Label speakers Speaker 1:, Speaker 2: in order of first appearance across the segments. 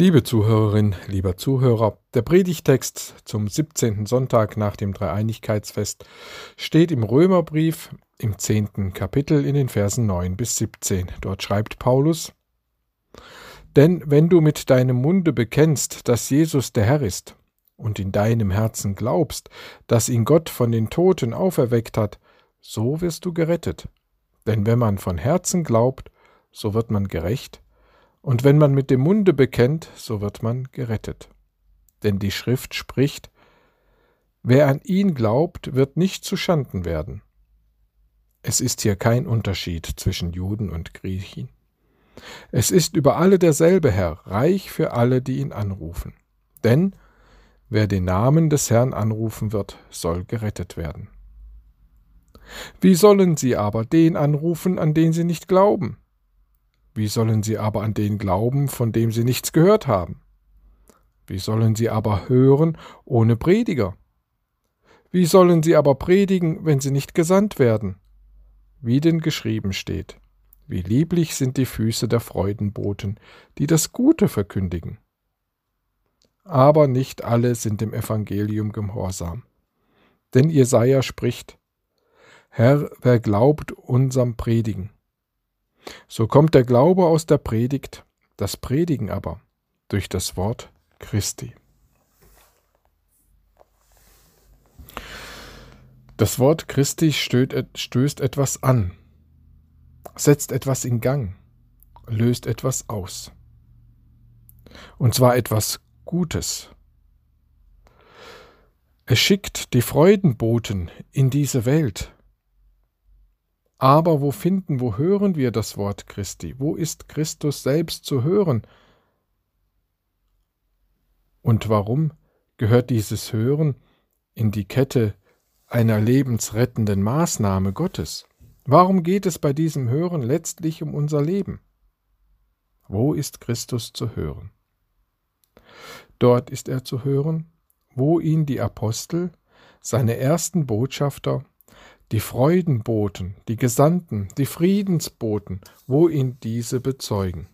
Speaker 1: Liebe Zuhörerin, lieber Zuhörer, der Predigtext zum 17. Sonntag nach dem Dreieinigkeitsfest steht im Römerbrief im 10. Kapitel in den Versen 9 bis 17. Dort schreibt Paulus: Denn wenn du mit deinem Munde bekennst, dass Jesus der Herr ist, und in deinem Herzen glaubst, dass ihn Gott von den Toten auferweckt hat, so wirst du gerettet. Denn wenn man von Herzen glaubt, so wird man gerecht, und wenn man mit dem Munde bekennt, so wird man gerettet. Denn die Schrift spricht, Wer an ihn glaubt, wird nicht zu Schanden werden. Es ist hier kein Unterschied zwischen Juden und Griechen. Es ist über alle derselbe Herr, reich für alle, die ihn anrufen. Denn wer den Namen des Herrn anrufen wird, soll gerettet werden. Wie sollen sie aber den anrufen, an den sie nicht glauben? Wie sollen sie aber an den glauben, von dem sie nichts gehört haben? Wie sollen sie aber hören ohne Prediger? Wie sollen sie aber predigen, wenn sie nicht gesandt werden? Wie denn geschrieben steht, wie lieblich sind die Füße der Freudenboten, die das Gute verkündigen. Aber nicht alle sind dem Evangelium gehorsam. Denn Jesaja spricht: Herr, wer glaubt unserem Predigen? So kommt der Glaube aus der Predigt, das Predigen aber durch das Wort Christi. Das Wort Christi stößt etwas an, setzt etwas in Gang, löst etwas aus. Und zwar etwas Gutes. Es schickt die Freudenboten in diese Welt, aber wo finden, wo hören wir das Wort Christi? Wo ist Christus selbst zu hören? Und warum gehört dieses Hören in die Kette einer lebensrettenden Maßnahme Gottes? Warum geht es bei diesem Hören letztlich um unser Leben? Wo ist Christus zu hören? Dort ist er zu hören, wo ihn die Apostel, seine ersten Botschafter, die Freudenboten, die Gesandten, die Friedensboten, wo ihn diese bezeugen,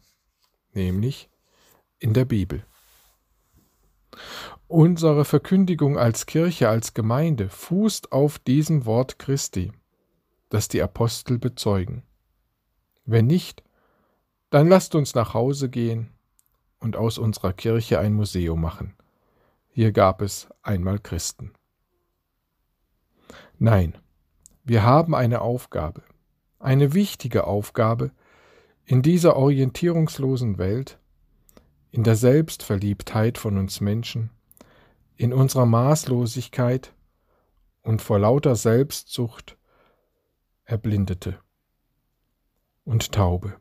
Speaker 1: nämlich in der Bibel. Unsere Verkündigung als Kirche, als Gemeinde fußt auf diesem Wort Christi, das die Apostel bezeugen. Wenn nicht, dann lasst uns nach Hause gehen und aus unserer Kirche ein Museum machen. Hier gab es einmal Christen. Nein, wir haben eine Aufgabe, eine wichtige Aufgabe in dieser orientierungslosen Welt, in der Selbstverliebtheit von uns Menschen, in unserer Maßlosigkeit und vor lauter Selbstsucht Erblindete und Taube.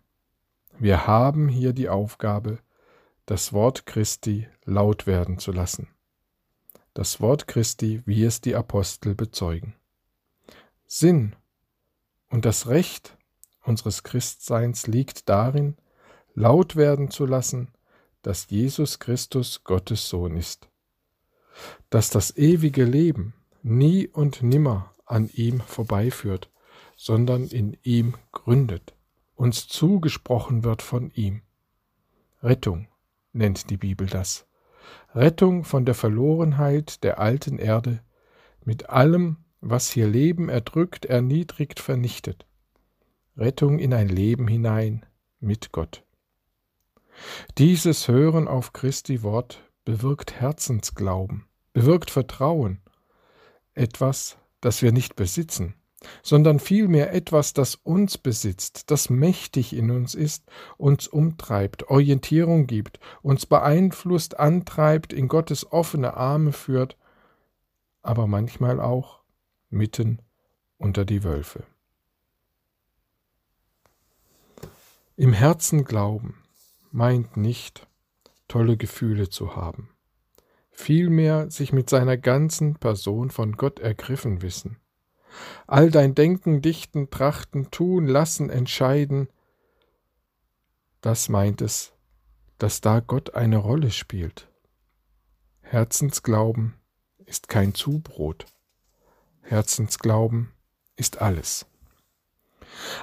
Speaker 1: Wir haben hier die Aufgabe, das Wort Christi laut werden zu lassen. Das Wort Christi, wie es die Apostel bezeugen. Sinn und das Recht unseres Christseins liegt darin, laut werden zu lassen, dass Jesus Christus Gottes Sohn ist, dass das ewige Leben nie und nimmer an ihm vorbeiführt, sondern in ihm gründet, uns zugesprochen wird von ihm. Rettung nennt die Bibel das. Rettung von der Verlorenheit der alten Erde mit allem, was hier Leben erdrückt, erniedrigt, vernichtet. Rettung in ein Leben hinein mit Gott. Dieses Hören auf Christi Wort bewirkt Herzensglauben, bewirkt Vertrauen, etwas, das wir nicht besitzen, sondern vielmehr etwas, das uns besitzt, das mächtig in uns ist, uns umtreibt, Orientierung gibt, uns beeinflusst, antreibt, in Gottes offene Arme führt, aber manchmal auch mitten unter die Wölfe. Im Herzen glauben meint nicht, tolle Gefühle zu haben, vielmehr sich mit seiner ganzen Person von Gott ergriffen wissen. All dein Denken, Dichten, Trachten, Tun, Lassen, Entscheiden, das meint es, dass da Gott eine Rolle spielt. Herzensglauben ist kein Zubrot. Herzensglauben ist alles.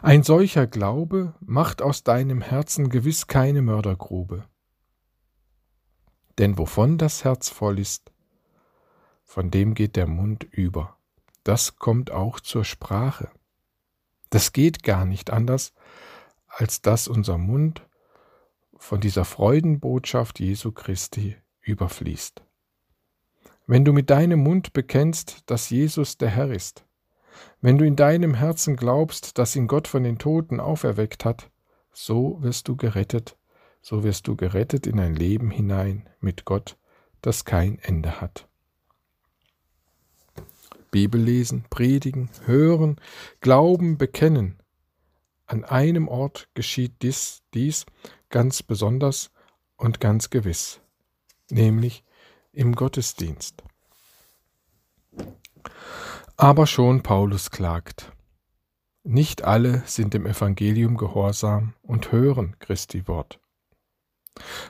Speaker 1: Ein solcher Glaube macht aus deinem Herzen gewiss keine Mördergrube. Denn wovon das Herz voll ist, von dem geht der Mund über. Das kommt auch zur Sprache. Das geht gar nicht anders, als dass unser Mund von dieser Freudenbotschaft Jesu Christi überfließt. Wenn du mit deinem Mund bekennst, dass Jesus der Herr ist, wenn du in deinem Herzen glaubst, dass ihn Gott von den Toten auferweckt hat, so wirst du gerettet, so wirst du gerettet in ein Leben hinein mit Gott, das kein Ende hat. Bibel lesen, predigen, hören, glauben, bekennen. An einem Ort geschieht dies, dies ganz besonders und ganz gewiss, nämlich im Gottesdienst. Aber schon Paulus klagt. Nicht alle sind dem Evangelium gehorsam und hören Christi Wort.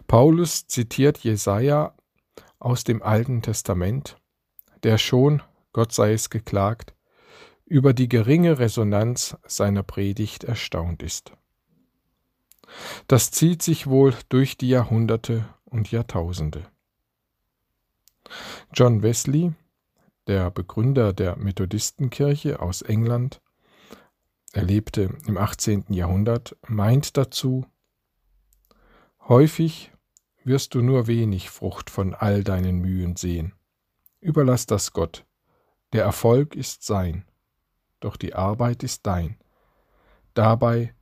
Speaker 1: Paulus zitiert Jesaja aus dem Alten Testament, der schon, Gott sei es geklagt, über die geringe Resonanz seiner Predigt erstaunt ist. Das zieht sich wohl durch die Jahrhunderte und Jahrtausende. John Wesley, der Begründer der Methodistenkirche aus England, er lebte im 18. Jahrhundert, meint dazu, Häufig wirst du nur wenig Frucht von all deinen Mühen sehen. Überlass das Gott. Der Erfolg ist sein, doch die Arbeit ist dein. Dabei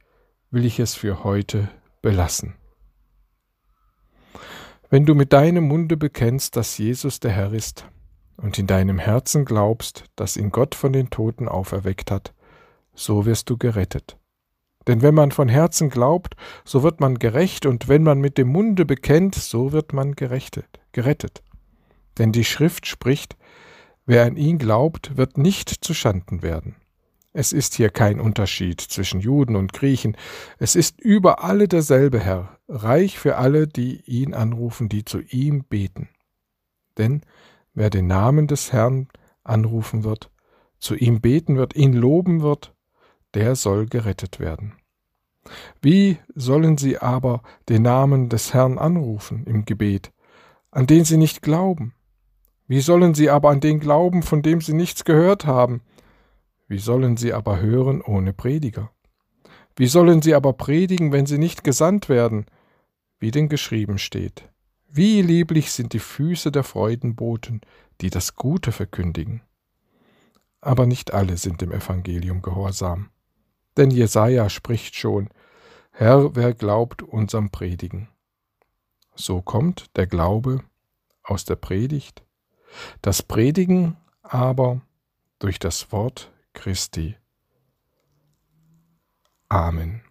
Speaker 1: will ich es für heute belassen. Wenn du mit deinem Munde bekennst, dass Jesus der Herr ist, und in deinem Herzen glaubst, dass ihn Gott von den Toten auferweckt hat, so wirst du gerettet. Denn wenn man von Herzen glaubt, so wird man gerecht, und wenn man mit dem Munde bekennt, so wird man gerechtet, gerettet. Denn die Schrift spricht, wer an ihn glaubt, wird nicht zuschanden werden. Es ist hier kein Unterschied zwischen Juden und Griechen, es ist über alle derselbe Herr, reich für alle, die ihn anrufen, die zu ihm beten. Denn wer den Namen des Herrn anrufen wird, zu ihm beten wird, ihn loben wird, der soll gerettet werden. Wie sollen sie aber den Namen des Herrn anrufen im Gebet, an den sie nicht glauben? Wie sollen sie aber an den glauben, von dem sie nichts gehört haben? Wie sollen sie aber hören ohne Prediger? Wie sollen sie aber predigen, wenn sie nicht gesandt werden? Wie denn geschrieben steht. Wie lieblich sind die Füße der Freudenboten, die das Gute verkündigen. Aber nicht alle sind dem Evangelium gehorsam. Denn Jesaja spricht schon: Herr, wer glaubt unserem Predigen? So kommt der Glaube aus der Predigt, das Predigen aber durch das Wort Christi. Amen.